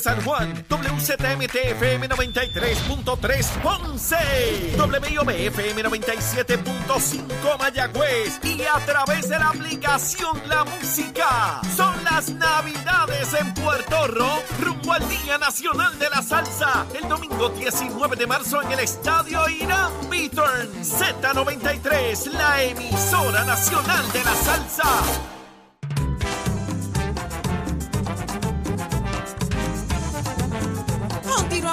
San Juan, WZMT-FM 93.3 Ponce, WIOB-FM 97.5 Mayagüez y a través de la aplicación La Música. Son las Navidades en Puerto Rico, rumbo al Día Nacional de la Salsa, el domingo 19 de marzo en el Estadio Irán Beaturn Z93, la emisora nacional de la salsa.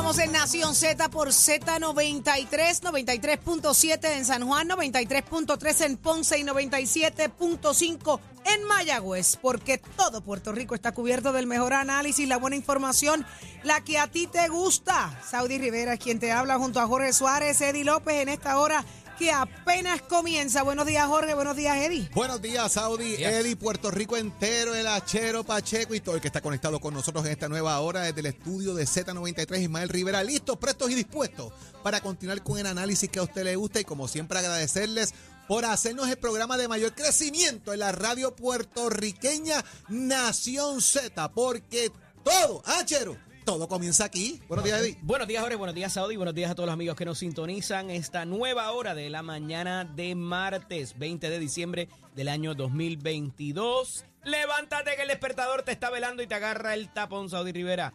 Continuamos en Nación Z por Z93, 93.7 en San Juan, 93.3 en Ponce y 97.5 en Mayagüez, porque todo Puerto Rico está cubierto del mejor análisis, la buena información, la que a ti te gusta. Saudi Rivera es quien te habla junto a Jorge Suárez, Eddie López en esta hora que apenas comienza. Buenos días, Jorge. Buenos días, Eddie. Buenos días, Saudi, Eddie, Puerto Rico entero, el Achero, Pacheco y todo el que está conectado con nosotros en esta nueva hora desde el estudio de Z93, Ismael Rivera, listos, prestos y dispuestos para continuar con el análisis que a usted le gusta y como siempre agradecerles por hacernos el programa de mayor crecimiento en la radio puertorriqueña Nación Z, porque todo, Achero, todo comienza aquí. Buenos días, Eddie. Buenos días, Jorge. Buenos días, Saudi. Buenos días a todos los amigos que nos sintonizan esta nueva hora de la mañana de martes 20 de diciembre del año 2022. Levántate que el despertador te está velando y te agarra el tapón, Saudi Rivera.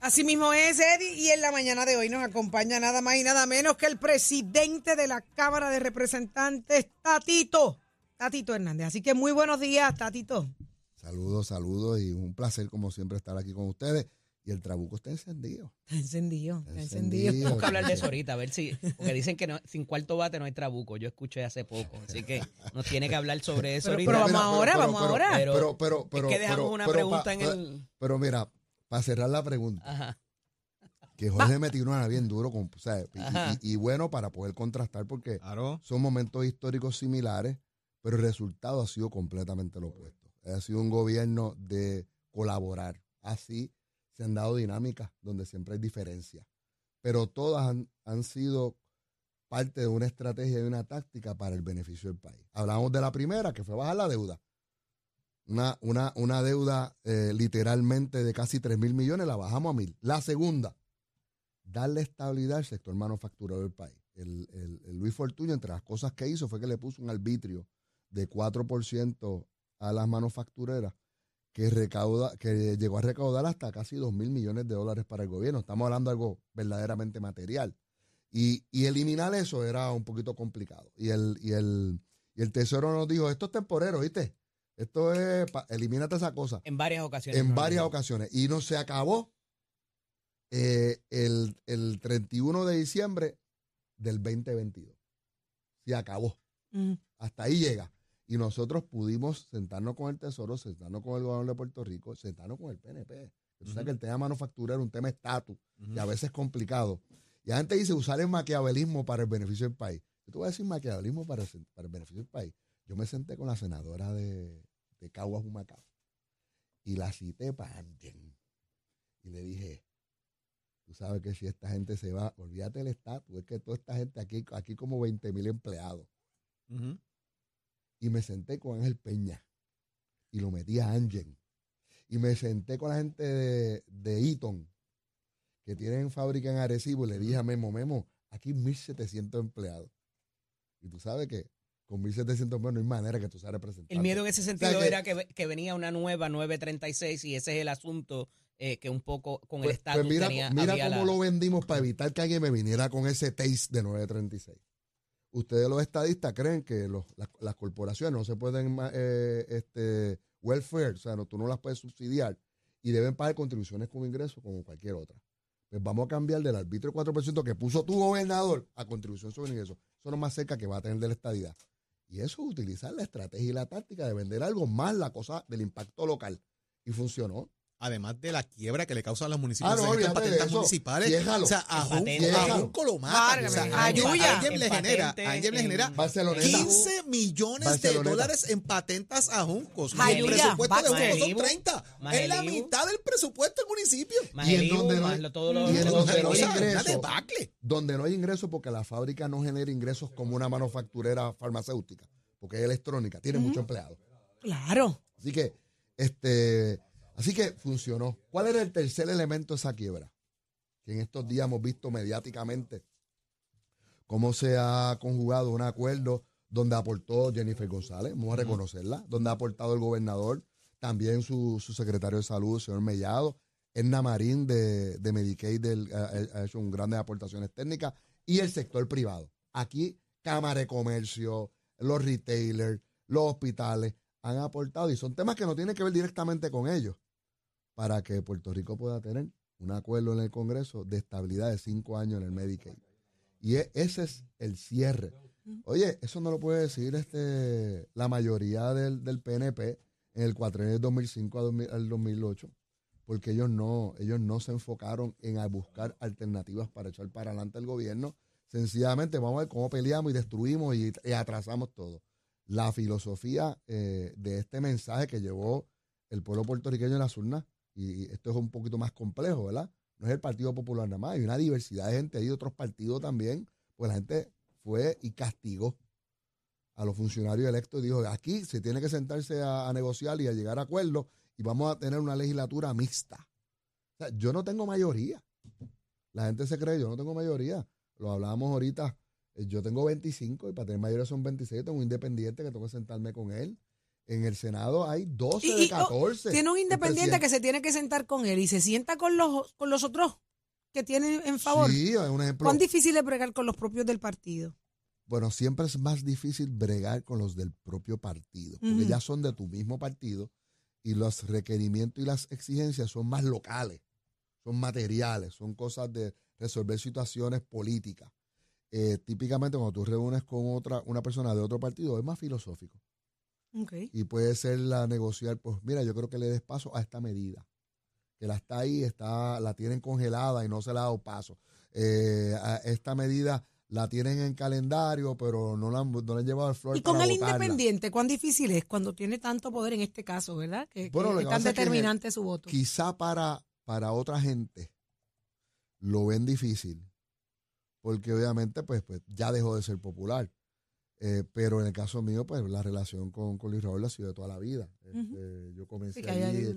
Así mismo es, Eddie, y en la mañana de hoy nos acompaña nada más y nada menos que el presidente de la Cámara de Representantes, Tatito, Tatito Hernández. Así que muy buenos días, Tatito. Saludos, saludos y un placer como siempre estar aquí con ustedes. Y el trabuco está encendido. Está encendido, está encendido. encendido. Tenemos que hablar de eso ahorita, a ver si. Porque dicen que no- sin cuarto bate no hay trabuco. Yo escuché hace poco. Así que nos tiene que hablar sobre eso Pero- ahorita. pero vamos ahora, vamos ahora. Pero- Pero, pero, pero, es que dejamos pero- una pero pregunta pa- en el. Pero mira, para cerrar la pregunta, Ajá. que Jorge me tiró una bien duro, con, o sea, y- y, y bueno para poder contrastar, porque Claro. son momentos históricos similares, pero el resultado ha sido completamente lo opuesto. Ha sido un gobierno de colaborar. Así se han dado dinámicas donde siempre hay diferencias, pero todas han, han sido parte de una estrategia y una táctica para el beneficio del país. Hablamos de la primera, que fue bajar la deuda. Una, una, una deuda eh, literalmente de casi 3 mil millones, la bajamos a mil. La segunda, darle estabilidad al sector manufacturero del país. El, el- el Luis Fortuño, entre las cosas que hizo, fue que le puso un arbitrio de 4% a las manufactureras que, recauda, que llegó a recaudar hasta casi 2 mil millones de dólares para el gobierno. Estamos hablando de algo verdaderamente material. Y, y eliminar eso era un poquito complicado. Y el, y el, y el Tesoro nos dijo, esto es temporero, ¿viste? Esto es, pa- elimínate esa cosa En varias ocasiones. en varias ocasiones. Y no se acabó eh, el, el 31 de diciembre del 2022. Se acabó. Hasta ahí llega. Y nosotros pudimos sentarnos con el Tesoro, sentarnos con el gobierno de Puerto Rico, sentarnos con el PNP. Tú sabes que el tema manufacturero es un tema estatus Ujú. y a veces es complicado. Y la gente dice usar el maquiavelismo para el beneficio del país. Yo te voy a decir maquiavelismo para el, para el beneficio del país. Yo me senté con la senadora de, de Caguas Humacao y la cité para Amgen. Y le dije, tú sabes que si esta gente se va, olvídate del estatus, es que toda esta gente aquí, aquí como 20 mil empleados. Y me senté con Ángel Peña y lo metí a Amgen. Y me senté con la gente de, de Eaton, que tienen fábrica en Arecibo, y le dije a Memo, Memo, aquí 1.700 empleados. Y tú sabes que con 1.700 empleados no hay manera que tú seas representante. El miedo en ese sentido que- era que, que venía una nueva 936 y ese es el asunto eh, que un poco con el Pues, estatus pues mira, tenía. mira cómo la- lo vendimos para evitar que alguien me viniera con ese taste de 936. Ustedes los estadistas creen que los- las, corporaciones no se pueden, eh, este, welfare, o sea, no, tú no las puedes subsidiar y deben pagar contribuciones como ingreso como cualquier otra. Pues vamos a cambiar del arbitrio 4% que puso tu gobernador a contribución sobre ingreso. Eso es lo más cerca que va a tener de la estadidad. Y eso es utilizar la estrategia y la táctica de vender algo más la cosa del impacto local. Y funcionó. Además de la quiebra que le causan a los municipios Ah, no, en patentes eso. municipales. Déjalo. O sea, a Junco lo matan. O sea, a a alguien le En genera, patentes, a alguien le genera en- Barceloneta. 15 millones de dólares en patentas a Juncos. El presupuesto de Juncos son Malibu, 30. más Es la mitad del presupuesto del municipio. Más Y en donde no hay- donde no ingreso. donde no hay ingresos porque la fábrica no genera ingresos como una manufacturera farmacéutica, porque es electrónica, tiene muchos empleados. Claro. Así que, este, Así que funcionó. ¿Cuál era el tercer elemento de esa quiebra? Que en estos días hemos visto mediáticamente cómo se ha conjugado un acuerdo donde aportó Jennifer González, vamos a reconocerla, donde ha aportado el gobernador, también su, secretario de salud, el señor Mellado, Edna Marín de, Medicaid ha, hecho un grandes aportaciones técnicas y el sector privado. Aquí, Cámara de Comercio, los retailers, los hospitales han aportado y son temas que no tienen que ver directamente con ellos para que Puerto Rico pueda tener un acuerdo en el Congreso de estabilidad de cinco años en el Medicaid. Y e, ese es el cierre. Oye, eso no lo puede decir este, la mayoría del, del PNP en el cuatrenio del 2005 al 2008, porque ellos no, ellos no se enfocaron en buscar alternativas para echar para adelante el gobierno. Sencillamente vamos a ver cómo peleamos y destruimos y, atrasamos todo. La filosofía eh, de este mensaje que llevó el pueblo puertorriqueño en las urnas y esto es un poquito más complejo, ¿verdad? No es el Partido Popular nada más, hay una diversidad de gente, hay otros partidos también, pues la gente fue y castigó a los funcionarios electos y dijo, aquí se tiene que sentarse a, negociar y a llegar a acuerdos y vamos a tener una legislatura mixta. O sea, yo no tengo mayoría. La gente se cree, yo no tengo mayoría. Lo hablábamos ahorita, eh, yo tengo 25 y para tener mayoría son 26, tengo un independiente que tengo que sentarme con él. En el Senado hay 12 de 14. tiene un independiente que se tiene que sentar con él y se sienta con los, con los otros que tienen en favor. Sí, es un ejemplo. ¿Cuán difícil es bregar con los propios del partido? Bueno, siempre es más difícil bregar con los del propio partido, porque ya son de tu mismo partido y los requerimientos y las exigencias son más locales, son materiales, son cosas de resolver situaciones políticas. Eh, típicamente cuando tú reúnes con otra una persona de otro partido es más filosófico. Y puede ser la negociar, pues mira, yo creo que le des paso a esta medida. Que la está ahí, está, la tienen congelada y no se le ha dado paso. Eh, a esta medida la tienen en calendario, pero no la, han, no han llevado al flor. Y con el independiente, ¿cuán difícil es cuando tiene tanto poder en este caso, verdad? Que, es tan determinante su voto. Quizá para, para otra gente lo ven difícil, porque obviamente pues, pues ya dejó de ser popular. Eh, pero en el caso mío, pues la relación con, con Luis Raúl ha sido de toda la vida. Este, yo comencé allí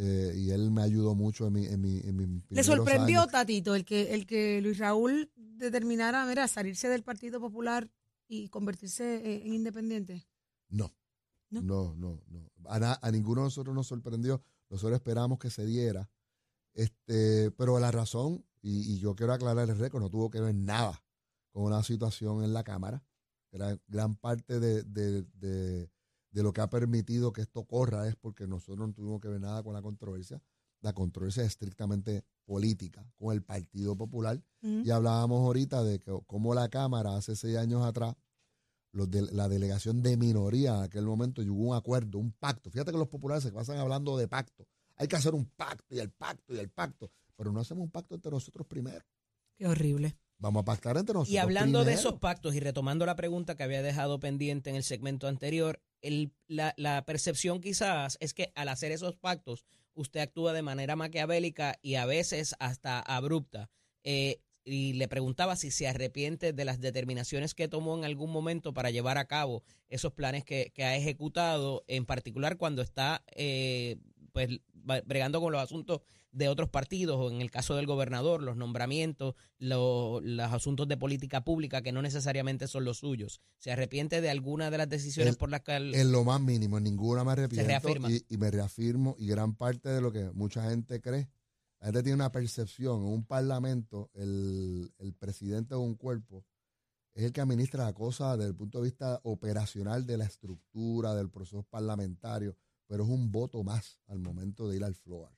eh, y él me ayudó mucho en mi, en mi, en ¿Le sorprendió, Tatito, el que, el que Luis Raúl determinara mira, salirse del Partido Popular y convertirse eh, en independiente? No. No, no, no. A, ninguno de nosotros nos sorprendió. Nosotros esperamos que se diera. Este, pero la razón, y, yo quiero aclarar el récord, no tuvo que ver nada con una situación en la Cámara. Era gran parte de, de, de, de lo que ha permitido que esto corra es porque nosotros no tuvimos que ver nada con la controversia. La controversia es estrictamente política con el Partido Popular. Y hablábamos ahorita de que, cómo la Cámara hace seis años atrás, los de, la delegación de minoría en aquel momento llegó un acuerdo, un pacto. Fíjate que los populares se pasan hablando de pacto. Hay que hacer un pacto y el pacto y el pacto. Pero no hacemos un pacto entre nosotros primero. Qué horrible. Vamos a pactar entre nosotros. Y hablando de esos pactos y retomando la pregunta que había dejado pendiente en el segmento anterior, el, la, la, percepción quizás es que al hacer esos pactos usted actúa de manera maquiavélica y a veces hasta abrupta. Eh, y le preguntaba si se arrepiente de las determinaciones que tomó en algún momento para llevar a cabo esos planes que, que ha ejecutado, en particular cuando está eh, pues bregando con los asuntos de otros partidos, o en el caso del gobernador, los nombramientos, los asuntos de política pública que no necesariamente son los suyos. ¿Se arrepiente de alguna de las decisiones por las que... En lo más mínimo, en ninguna me arrepiento. Y, y, me reafirmo, y gran parte de lo que mucha gente cree, la gente tiene una percepción, en un parlamento, el, el presidente de un cuerpo es el que administra la cosa desde el punto de vista operacional de la estructura, del proceso parlamentario, pero es un voto más al momento de ir al floor.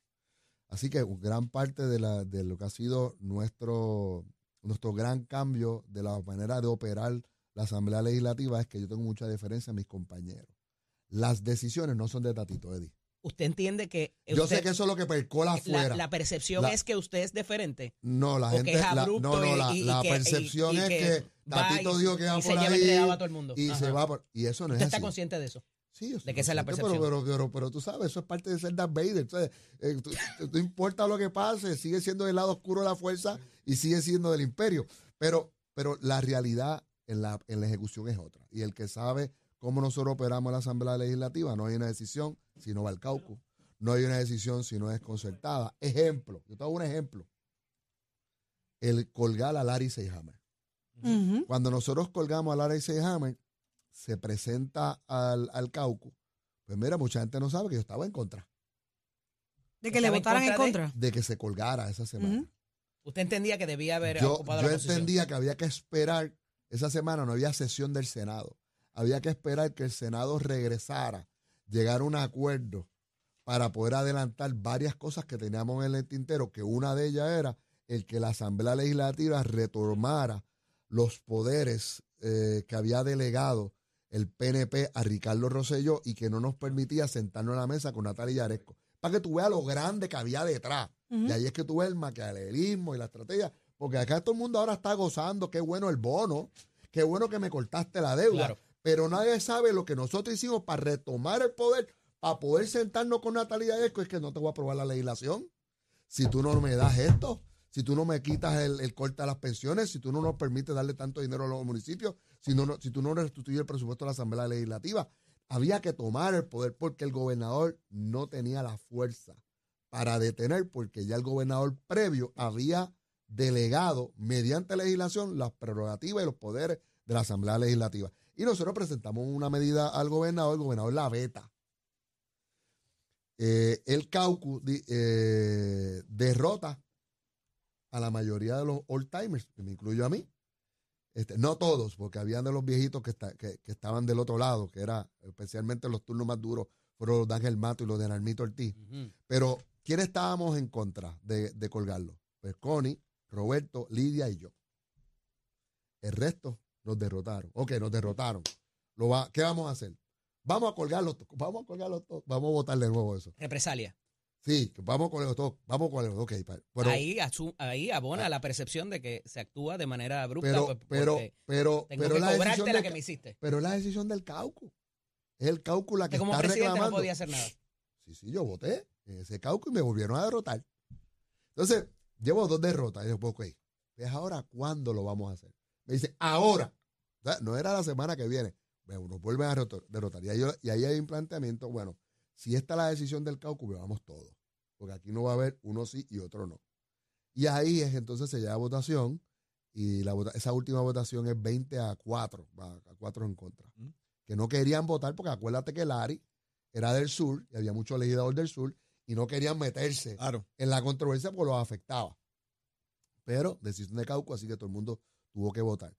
Así que gran parte de, la, de lo que ha sido nuestro, nuestro gran cambio de la manera de operar la Asamblea Legislativa es que yo tengo mucha diferencia a mis compañeros. Las decisiones no son de Tatito, Eddie. ¿Usted entiende que... yo sé que eso es lo que percola afuera. La, percepción es que usted es diferente. No, la gente... la, no, no, la, percepción es que, Tatito dijo que va por ahí a todo el mundo. y se va por... Y eso no ¿Usted es está consciente de eso? Sí, de que esa es la percepción. Pero, pero, pero, tú sabes, eso es parte de ser Darth Vader. Eh, no importa lo que pase, sigue siendo del lado oscuro de la fuerza y sigue siendo del imperio. Pero, pero la realidad en la, en la ejecución es otra. Y el que sabe cómo nosotros operamos en la Asamblea Legislativa, no hay una decisión, sino va al caucus. no hay una decisión si no es concertada. Ejemplo, yo te hago un ejemplo. El colgar a Larry Seyhammer. Ujú. Cuando nosotros colgamos a Larry Seyhammer, se presenta al, al caucus. Pues mira, mucha gente no sabe que yo estaba en contra De que le ¿Estaba en votaran en contra de que se colgara esa semana. Usted entendía que debía haber Yo, ocupado yo la posición. entendía que había que esperar, esa semana no había sesión del Senado, había que esperar que el Senado regresara, llegar a un acuerdo para poder adelantar varias cosas que teníamos en el tintero, que una de ellas era el que la Asamblea Legislativa retomara los poderes eh, que había delegado el PNP a Ricardo Rosselló y que no nos permitía sentarnos a la mesa con Natalia Yaresco. Para que tú veas lo grande que había detrás. Y ahí es que tú ves el maquiavelismo y la estrategia. Porque acá todo el mundo ahora está gozando, qué bueno el bono, qué bueno que me cortaste la deuda. Claro. Pero nadie sabe lo que nosotros hicimos para retomar el poder, para poder sentarnos con Natalia Yaresco. Es que no te voy a aprobar la legislación. Si tú no me das esto, si tú no me quitas el, el corte a las pensiones, si tú no nos permites darle tanto dinero a los municipios, si, no, si tú no restituyes el presupuesto de la Asamblea Legislativa, había que tomar el poder porque el gobernador no tenía la fuerza para detener, porque ya el gobernador previo había delegado mediante legislación las prerrogativas y los poderes de la Asamblea Legislativa. Y nosotros presentamos una medida al gobernador, el gobernador la veta. Eh, el caucus eh, derrota a la mayoría de los old timers, que me incluyo a mí. Este, no todos, porque habían de los viejitos que, está- que, que estaban del otro lado, que era especialmente los turnos más duros, fueron los de Ángel Mato y los de Narmito Ortiz. Ujú. Pero, ¿quién estábamos en contra de, de colgarlo? Pues Connie, Roberto, Lidia y yo. El resto nos derrotaron. Ok, nos derrotaron. Lo va, ¿Qué vamos a hacer? Vamos a colgarlo, to- vamos a colgarlo todo. Vamos a votar de nuevo eso. Represalia. Sí, que vamos a colgarlo todo. Vamos a colgarlo. Ok, pa- pero, ahí, ahí abona la percepción de que se actúa de manera abrupta. pero, pues, pero, pero, tengo pero que la decisión la del que ca- me hiciste. Pero es la decisión del caucus. Es el caucus la que Que como está presidente no reclamando. podía hacer nada. Sí, sí, yo voté en ese caucus y me volvieron a derrotar. Entonces, llevo dos derrotas. Y pues, ok, pues ahora, ¿cuándo lo vamos a hacer? Me dice, ahora. O sea, no era la semana que viene. Bueno, nos vuelven a derrotar-. Y ahí, y ahí hay un planteamiento, bueno, si esta es la decisión del caucus, pues vamos todos. Porque aquí no va a haber uno sí y otro no. Y ahí es entonces se lleva a votación y la vota- esa última votación es 20 a 4, va, a 4 en contra. Mm. Que no querían votar porque acuérdate que Lari era del sur y había muchos legisladores del sur y no querían meterse Claro. en la controversia porque los afectaba. Pero decisión de caucus, así que todo el mundo tuvo que votar.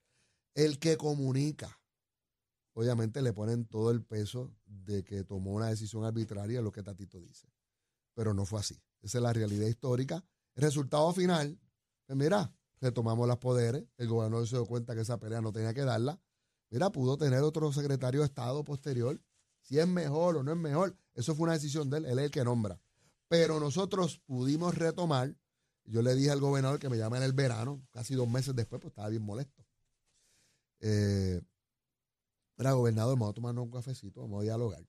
El que comunica, obviamente le ponen todo el peso de que tomó una decisión arbitraria, lo que Tatito dice. Pero no fue así. Esa es la realidad histórica. El resultado final, pues mira, retomamos los poderes, el gobernador se dio cuenta que esa pelea no tenía que darla. Mira, pudo tener otro secretario de Estado posterior. Si es mejor o no es mejor, eso fue una decisión de él, él es el que nombra. Pero nosotros pudimos retomar. Yo le dije al gobernador que me llama en el verano, casi dos meses después, pues estaba bien molesto. Eh, mira, gobernador, vamos a tomarnos un cafecito, vamos a dialogar.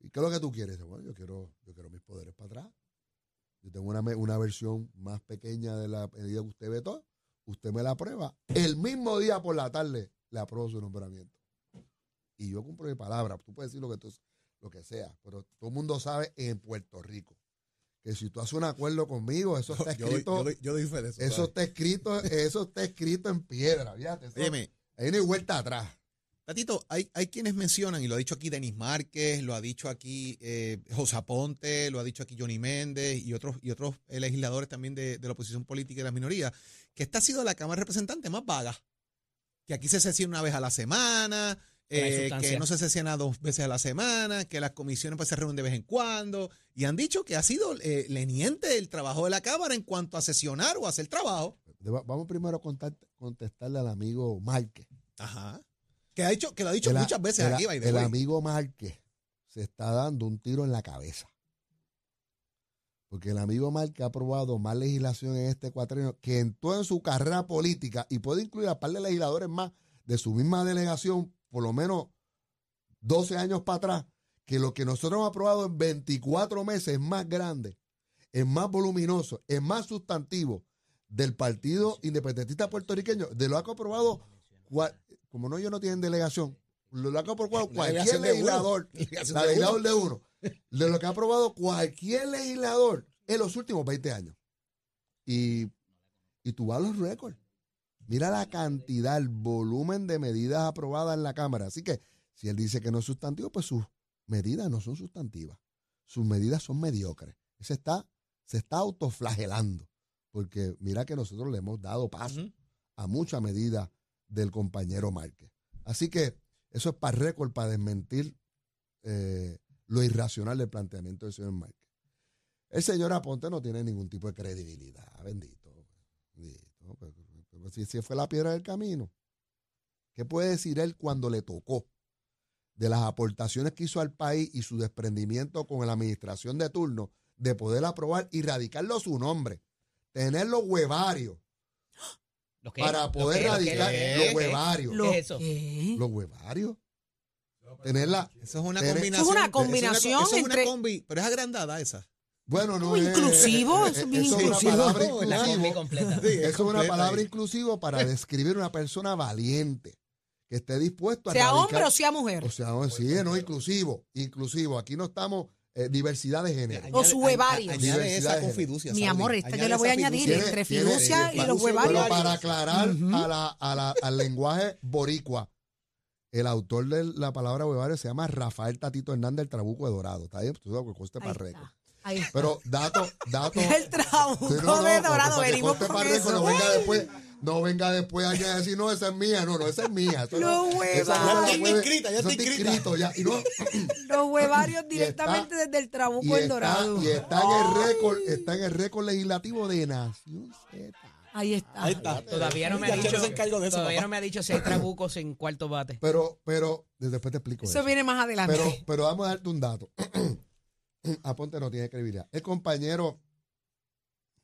¿Y qué es lo que tú quieres? Bueno, yo quiero, yo quiero mis poderes para atrás. Yo tengo una, una versión más pequeña de la medida que usted vetó. Usted me la aprueba. El mismo día por la tarde le apruebo su nombramiento. Y yo cumplo mi palabra. Tú puedes decir lo que, tú- lo que sea, pero todo el mundo sabe en Puerto Rico que si tú haces un acuerdo conmigo, eso está escrito, yo yo doy fe de eso. está escrito, eso está escrito en piedra, fíjate. eso- Óyeme, ahí no hay vuelta atrás. Tatito, hay, hay quienes mencionan, y lo ha dicho aquí Denis Márquez, lo ha dicho aquí eh, José Aponte, lo ha dicho aquí Johnny Méndez y otros, y otros legisladores también de, de la oposición política y de las minorías, que esta ha sido la Cámara de Representantes más vaga. Que aquí se sesiona una vez a la semana, Que no hay eh, que no se sesiona dos veces a la semana, que las comisiones pues, se reúnen de vez en cuando, y han dicho que ha sido eh, leniente el trabajo de la Cámara en cuanto a sesionar o hacer trabajo. Vamos primero a contar- contestarle al amigo Márquez. Ajá. Que, ha dicho, que lo ha dicho El muchas veces el aquí, El amigo Márquez se está dando un tiro en la cabeza. Porque el amigo Márquez ha aprobado más legislación en este cuatrienio que en toda su carrera política y puede incluir a par de legisladores más de su misma delegación, por lo menos 12 años para atrás, que lo que nosotros hemos aprobado en 24 meses es más grande, es más voluminoso, es más sustantivo del Partido Independentista Puertorriqueño, de lo que ha aprobado, como no ellos no tienen delegación, lo que ha aprobado cualquier legislador, la legislador de uno, de lo que ha aprobado cualquier legislador en los últimos 20 años. Y, y tú vas a los récords. Mira la cantidad, el volumen de medidas aprobadas en la Cámara. Así que si él dice que no es sustantivo, pues sus medidas no son sustantivas. Sus medidas son mediocres. Se está, se está autoflagelando. Porque mira que nosotros le hemos dado paso a mucha medida del compañero Márquez. Así que eso es para récord, para desmentir eh, lo irracional del planteamiento del señor Márquez. El señor Aponte no tiene ningún tipo de credibilidad, bendito. Si, si fue la piedra del camino. ¿Qué puede decir él cuando le tocó de las aportaciones que hizo al país y su desprendimiento con la administración de turno de poder aprobar y radicarlo su nombre? Tener los huevarios para poder radicar los huevarios. ¿Qué es eso? Los huevarios. Tenerla. Eso es una combinación. Eso es una combinación eso es una, entre. combi, pero es agrandada esa. Bueno, no es. Inclusivo, es, es es una palabra inclusivo. completa. Sí, Eso es una palabra ahí. inclusivo para describir una persona valiente que esté dispuesto a Sea radicar- hombre o sea mujer. O sea, no, sí, no inclusivo, inclusivo. Aquí no estamos eh, diversidad de género. O su huevario. Añade Diversidad esa con fiducia. Mi amor, esta yo la voy a añadir entre fiducia tiene- y los Pero huevarios. para aclarar a la, a la- al lenguaje boricua, el autor de la palabra huevario se llama Rafael Tatito Hernández, el Trabuco de Dorado. ¿Está bien? Tú sabes que coste Ahí para récord. Pero dato, dato. El trabuco Sí, no, no, de dorado. Venimos con eso. Después, no venga después a decir, no, esa es mía. No, no, esa es mía. Eso Los no- esa Ya está inscrita, ya está inscrita. inscrito ya. Y, no, Los huevarios directamente está- desde el trabuco del está, dorado. y está en el récord, está en el récord legislativo de Nación Z. Ahí está. Ahí está. Todavía no me ha dicho. Eso, Todavía papá. no me ha dicho si hay trabucos en cuarto bate. Pero, pero, después te explico Eso eso. viene más adelante. Pero, pero vamos a darte un dato. Aponte no tiene credibilidad. El compañero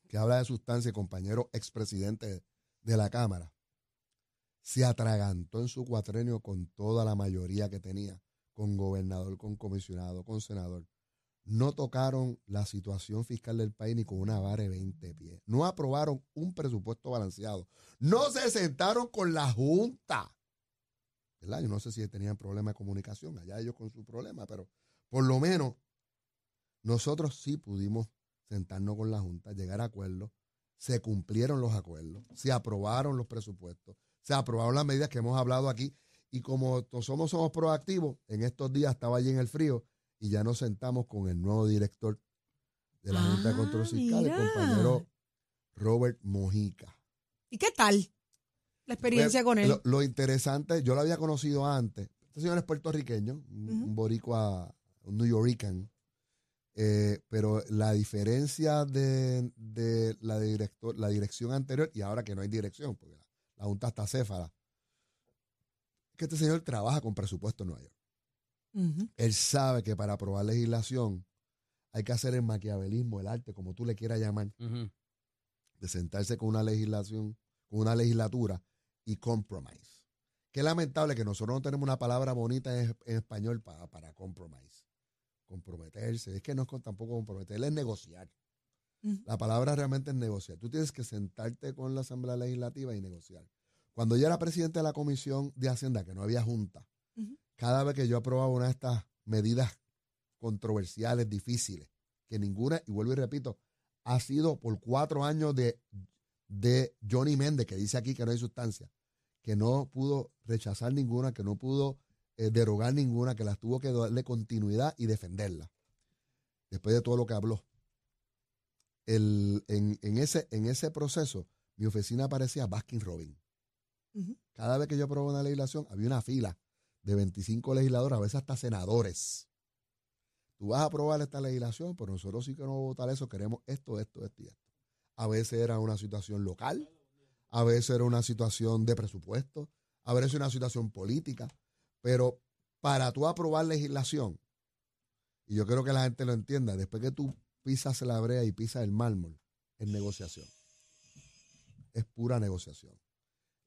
que habla de sustancia, el compañero expresidente de la Cámara, se atragantó en su cuatrenio con toda la mayoría que tenía, con gobernador, con comisionado, con senador. No tocaron la situación fiscal del país ni con una vara de 20 pies. No aprobaron un presupuesto balanceado. No se sentaron con la Junta. Yo no sé si tenían problemas de comunicación, allá ellos con su problema, pero por lo menos nosotros sí pudimos sentarnos con la Junta, llegar a acuerdos, se cumplieron los acuerdos, se aprobaron los presupuestos, se aprobaron las medidas que hemos hablado aquí y como somos, somos proactivos, en estos días estaba allí en el frío y ya nos sentamos con el nuevo director de la Junta de Ah, Control Fiscal, el compañero Robert Mojica. ¿Y qué tal la experiencia con él? Lo, lo interesante, yo lo había conocido antes. Este señor es puertorriqueño, un, boricua, un New Yorican. Eh, pero la diferencia de, de la, director, la dirección anterior y ahora que no hay dirección, porque la, la Junta está céfala, es que este señor trabaja con presupuesto en Nueva York. Él sabe que para aprobar legislación hay que hacer el maquiavelismo, el arte, como tú le quieras llamar, de sentarse con una legislación, con una legislatura y compromise. Qué lamentable que nosotros no tenemos una palabra bonita en, en español para, para compromise. Comprometerse. Es que no es con- tampoco comprometer, es negociar. La palabra realmente es negociar. Tú tienes que sentarte con la Asamblea Legislativa y negociar. Cuando yo era presidente de la Comisión de Hacienda, que no había junta, cada vez que yo aprobaba una de estas medidas controversiales, difíciles, que ninguna, y vuelvo y repito, ha sido por cuatro años de, de Johnny Méndez, que dice aquí que no hay sustancia, que no pudo rechazar ninguna, que no pudo eh, derogar ninguna, que las tuvo que darle continuidad y defenderla. Después de todo lo que habló. El- en, en ese, en ese proceso, mi oficina parecía Baskin Robin. Cada vez que yo aprobaba una legislación, había una fila de 25 legisladores, a veces hasta senadores. Tú vas a aprobar esta legislación, pero nosotros sí que no vamos a votar eso, queremos esto, esto, esto y esto. A veces era una situación local, a veces era una situación de presupuesto, a veces una situación política, pero para tú aprobar legislación, y yo creo que la gente lo entienda, después que tú pisas la brea y pisas el mármol, es negociación. Es pura negociación.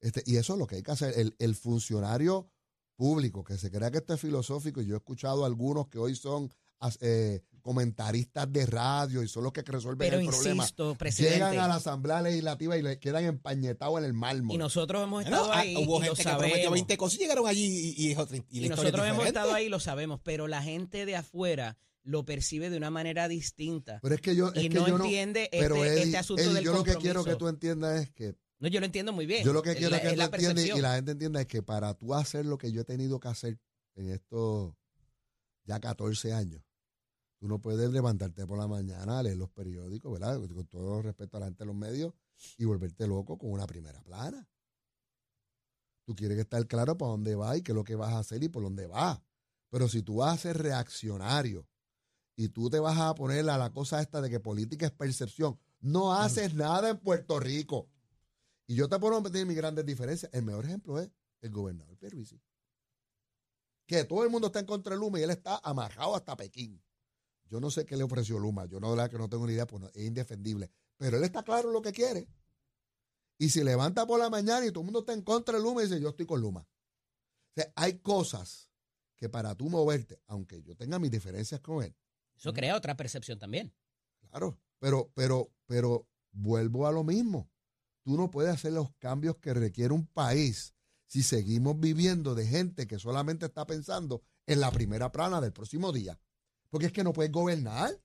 Este, y eso es lo que hay que hacer. El, el funcionario público que se crea que esto es filosófico, y yo he escuchado a algunos que hoy son eh, comentaristas de radio y son los que resuelven Pero el problema. presidente. Llegan a la Asamblea Legislativa y le quedan empañetados en el mármol. Y nosotros hemos estado ah, ahí hubo y lo que prometió sabemos. 20 cosas y llegaron allí y, nosotros hemos estado ahí y lo sabemos, pero la gente de afuera lo percibe de una manera distinta. Pero es que yo, es y que no yo entiende pero este, Eddie, este asunto Eddie, del yo lo que quiero que tú entiendas es que No, yo lo entiendo muy bien. Yo lo que quiero la- que tú la entiendas y la gente entienda es que para tú hacer lo que yo he tenido que hacer en estos ya 14 años, tú no puedes levantarte por la mañana, leer los periódicos, ¿verdad? Con todo respeto a la gente de los medios y volverte loco con una primera plana. Tú quieres estar claro para dónde vas y qué es lo que vas a hacer y por dónde vas. Pero si tú vas a ser reaccionario y tú te vas a poner a la cosa esta de que política es percepción, no haces nada en Puerto Rico. Y yo te puedo meter mis grandes diferencias. El mejor ejemplo es el gobernador Pierluisi. Que todo el mundo está en contra de Luma y él está amarrado hasta Pekín. Yo no sé qué le ofreció Luma. Yo no, la que no tengo ni idea, pues no, es indefendible. Pero él está claro en lo que quiere. Y si levanta por la mañana y todo el mundo está en contra de Luma y dice, yo estoy con Luma. O sea, hay cosas que para tú moverte, aunque yo tenga mis diferencias con él, Eso crea otra percepción también. Claro, pero, pero, pero vuelvo a lo mismo. Tú no puedes hacer los cambios que requiere un país si seguimos viviendo de gente que solamente está pensando en la primera plana del próximo día. Porque es que no puedes gobernar.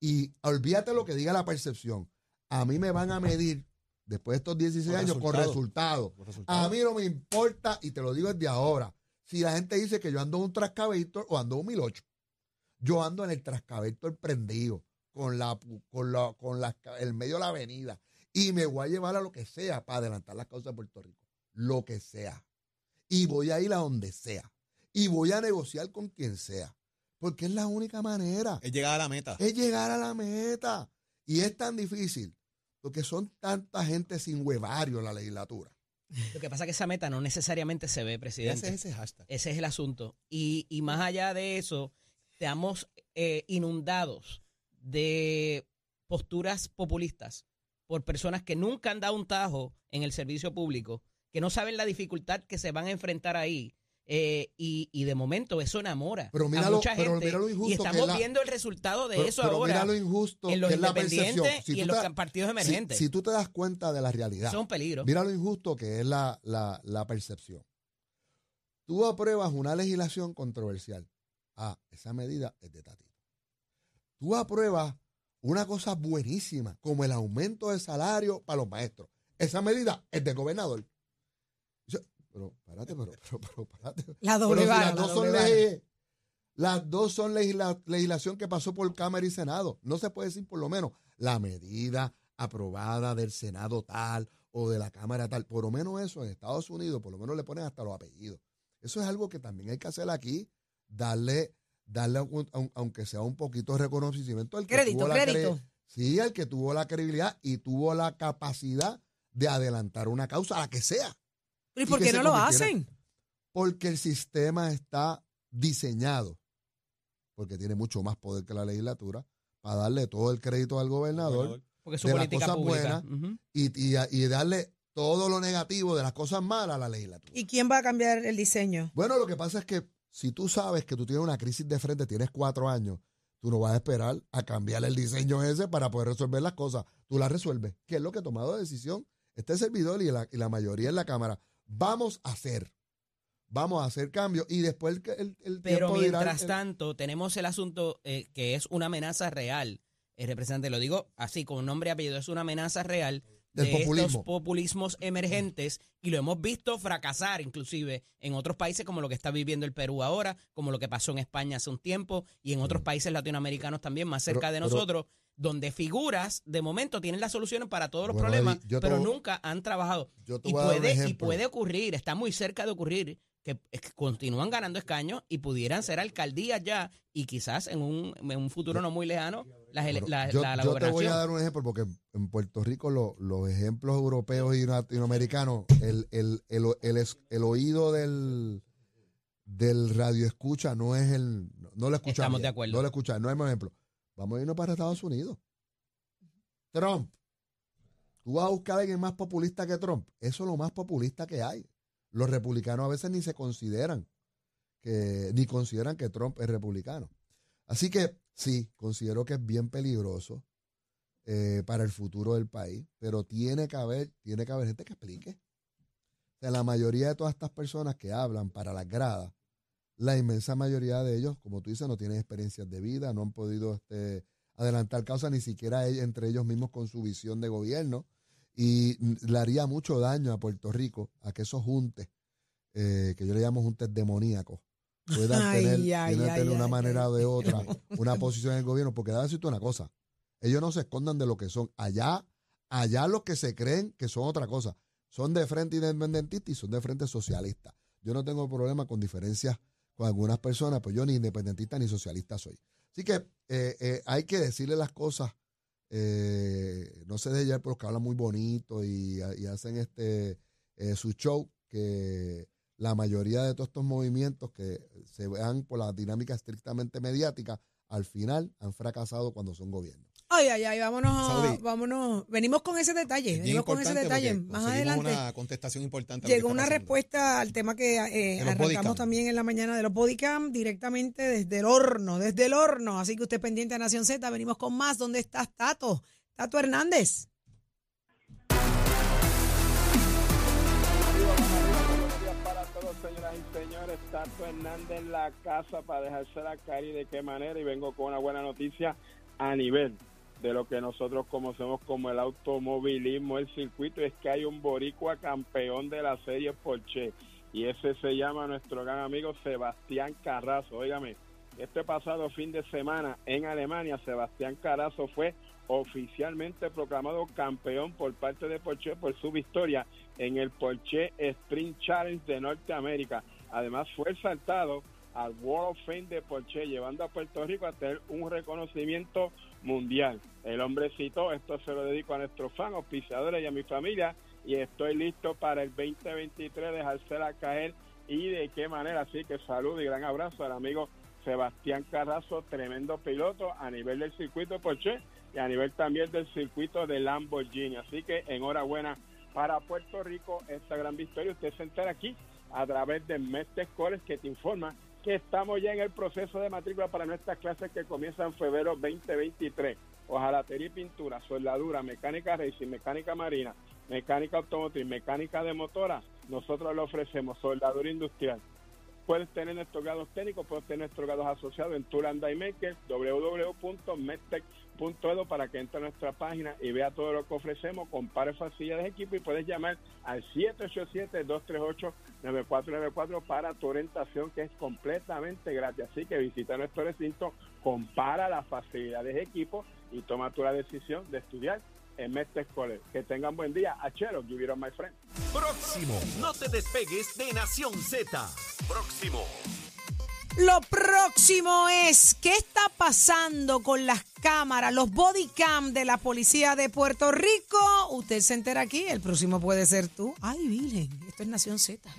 Y olvídate lo que diga la percepción. A mí me van a medir después de estos 16 Con años con resultados. A mí no me importa, y te lo digo desde ahora, si la gente dice que yo ando en un Trascavator o ando en un 1008. Yo ando en el Trascavator prendido, con, la, con, la, con la- el medio de la avenida, y me voy a llevar a lo que sea para adelantar las causas de Puerto Rico. Lo que sea. Y voy a ir a donde sea. Y voy a negociar con quien sea. Porque es la única manera Es llegar a la meta. es llegar a la meta. Y es tan difícil, porque son tanta gente sin huevario en la legislatura. Lo que pasa es que esa meta no necesariamente se ve, presidente. Ese es ese hashtag. Ese es el asunto. Y, y más allá de eso, estamos eh, inundados de posturas populistas por personas que nunca han dado un tajo en el servicio público, que no saben la dificultad que se van a enfrentar ahí. Eh, y, y de momento eso enamora Pero mira a lo- mucha pero gente. mira lo injusto y estamos la- viendo el resultado de Pero- eso pero ahora mira lo injusto en los que la independientes Si y en los partidos emergentes. Si, tú te das cuenta de la realidad, Eso es un peligro. mira lo injusto que es la, la, la percepción. Tú apruebas una legislación controversial. Ah, esa medida es de Tatito. Tú apruebas una cosa buenísima, como el aumento de salario para los maestros. Esa medida es del gobernador. Pero, espérate, pero, pero, pero. La si las la dos vara. leyes, las dos son legisla- legislación que pasó por Cámara y Senado. No se puede decir por lo menos la medida aprobada del Senado tal o de la Cámara tal. Por lo menos eso en Estados Unidos, por lo menos le ponen hasta los apellidos. Eso es algo que también hay que hacer aquí, darle, darle un- un- aunque sea un poquito de reconocimiento al que Crédito, tuvo la crédito. cre- sí, al que tuvo la credibilidad y tuvo la capacidad de adelantar una causa, la que sea. ¿Y por qué no lo hacen? Porque el sistema está diseñado, porque tiene mucho más poder que la legislatura, para darle todo el crédito al gobernador porque es su de las cosas pública. buenas. Y, y, y darle todo lo negativo de las cosas malas a la legislatura. ¿Y quién va a cambiar el diseño? Bueno, lo que pasa es que si tú sabes que tú tienes una crisis de frente, tienes cuatro años, tú no vas a esperar a cambiar el diseño ese para poder resolver las cosas. Tú las resuelves, que es lo que ha tomado decisión este servidor y la, y la mayoría en la Cámara. Vamos a hacer, vamos a hacer cambios y después el, el, el Pero tiempo dirá mientras el- tanto, tenemos el asunto eh, que es una amenaza real. El representante, lo digo así, con nombre y apellido, es una amenaza real Del de populismo. estos populismos emergentes y lo hemos visto fracasar inclusive en otros países como lo que está viviendo el Perú ahora, como lo que pasó en España hace un tiempo y en otros países latinoamericanos también más cerca Pero- de pero- nosotros, donde figuras de momento tienen las soluciones para todos los Bueno, problemas, pero voy- nunca han trabajado. Yo te Y voy a dar un puede, y puede ocurrir, está muy cerca de ocurrir, que, continúan ganando escaños y pudieran ser alcaldías ya y quizás en un, en un futuro no muy lejano las Bueno, la, yo, la- la yo te voy a dar un ejemplo porque en Puerto Rico lo- los ejemplos europeos y latinoamericanos, el, el, el, el oído del, del radio escucha no es el, no, lo escucha Estamos bien, de acuerdo. No lo escucha, no es un ejemplo. Vamos a irnos para Estados Unidos. Trump. Tú vas a buscar a alguien más populista que Trump. Eso es lo más populista que hay. Los republicanos a veces ni se consideran que, ni consideran que Trump es republicano. Así que sí, considero que es bien peligroso eh, para el futuro del país, pero tiene que haber, tiene que haber gente que explique. O sea, la mayoría de todas estas personas que hablan para las gradas, la inmensa mayoría de ellos, como tú dices, no tienen experiencias de vida, no han podido este, adelantar causas ni siquiera entre ellos mismos con su visión de gobierno. Y le haría mucho daño a Puerto Rico a que esos juntes, eh, que yo le llamo juntes demoníacos, puedan tener, una manera o de otra una posición en el gobierno. Porque déjame decirte una cosa, ellos no se escondan de lo que son. Allá, allá los que se creen que son otra cosa, son de frente independentistas y son de frente socialistas. Yo no tengo problema con diferencias con algunas personas, pues yo ni independentista ni socialista soy. Así que eh, eh, hay que decirle las cosas. Eh, no se deje llevar por los que hablan muy bonito y, hacen este su show, que la mayoría de todos estos movimientos que se vean por la dinámica estrictamente mediática, al final han fracasado cuando son gobiernos. Ay, ay, ay, vámonos, vámonos. Venimos con ese detalle, venimos con ese detalle. Más adelante. una contestación importante. Llegó una respuesta al tema que eh, arrancamos también en la mañana de los bodycam directamente desde el horno, desde el horno. Así que usted pendiente a Nación Z, venimos con más. ¿Dónde estás, Tato? Tato Hernández. para todos, señoras y señores. Tato Hernández en la casa para dejarse la cara y de qué manera. Y vengo con una buena noticia a nivel de lo que nosotros conocemos como el automovilismo, el circuito, es que hay un boricua campeón de la serie Porsche y ese se llama nuestro gran amigo Sebastián Carrazo. Óigame, este pasado fin de semana en Alemania, Sebastián Carrazo fue oficialmente proclamado campeón por parte de Porsche por su victoria en el Porsche Sprint Challenge de Norteamérica. Además fue saltado al World of Fame de Porsche, llevando a Puerto Rico a tener un reconocimiento mundial. El hombrecito, esto se lo dedico a nuestros fans, auspiciadores y a mi familia, y estoy listo para el 2023 dejársela caer y de qué manera. Así que salud y gran abrazo al amigo Sebastián Carrazo, tremendo piloto a nivel del circuito Porsche y a nivel también del circuito de Lamborghini. Así que enhorabuena para Puerto Rico esta gran victoria. Usted se entera aquí a través de Mestre Cores que te informa que estamos ya en el proceso de matrícula para nuestras clases que comienzan en febrero 2023. Ojalatería y pintura, soldadura, mecánica racing, mecánica marina, mecánica automotriz, mecánica de motora. Nosotros le ofrecemos soldadura industrial. Puedes tener nuestros grados técnicos, puedes tener nuestros grados asociados en Tool and Maker, www.medtech.edu para que entre a nuestra página y vea todo lo que ofrecemos, compare facilidades de equipo y puedes llamar al 787-238-9494 para tu orientación que es completamente gratis. Así que visita nuestro recinto, compara las facilidades de equipo y toma tu la decisión de estudiar en Mestre College. Que tengan buen día. Achero, give it on my friend. Próximo. No te despegues de Nación Z. Próximo. Lo próximo es, ¿qué está pasando con las cámaras, los body cam de la policía de Puerto Rico? Usted se entera aquí, el próximo puede ser tú. Ay, Virgen, esto es Nación Z.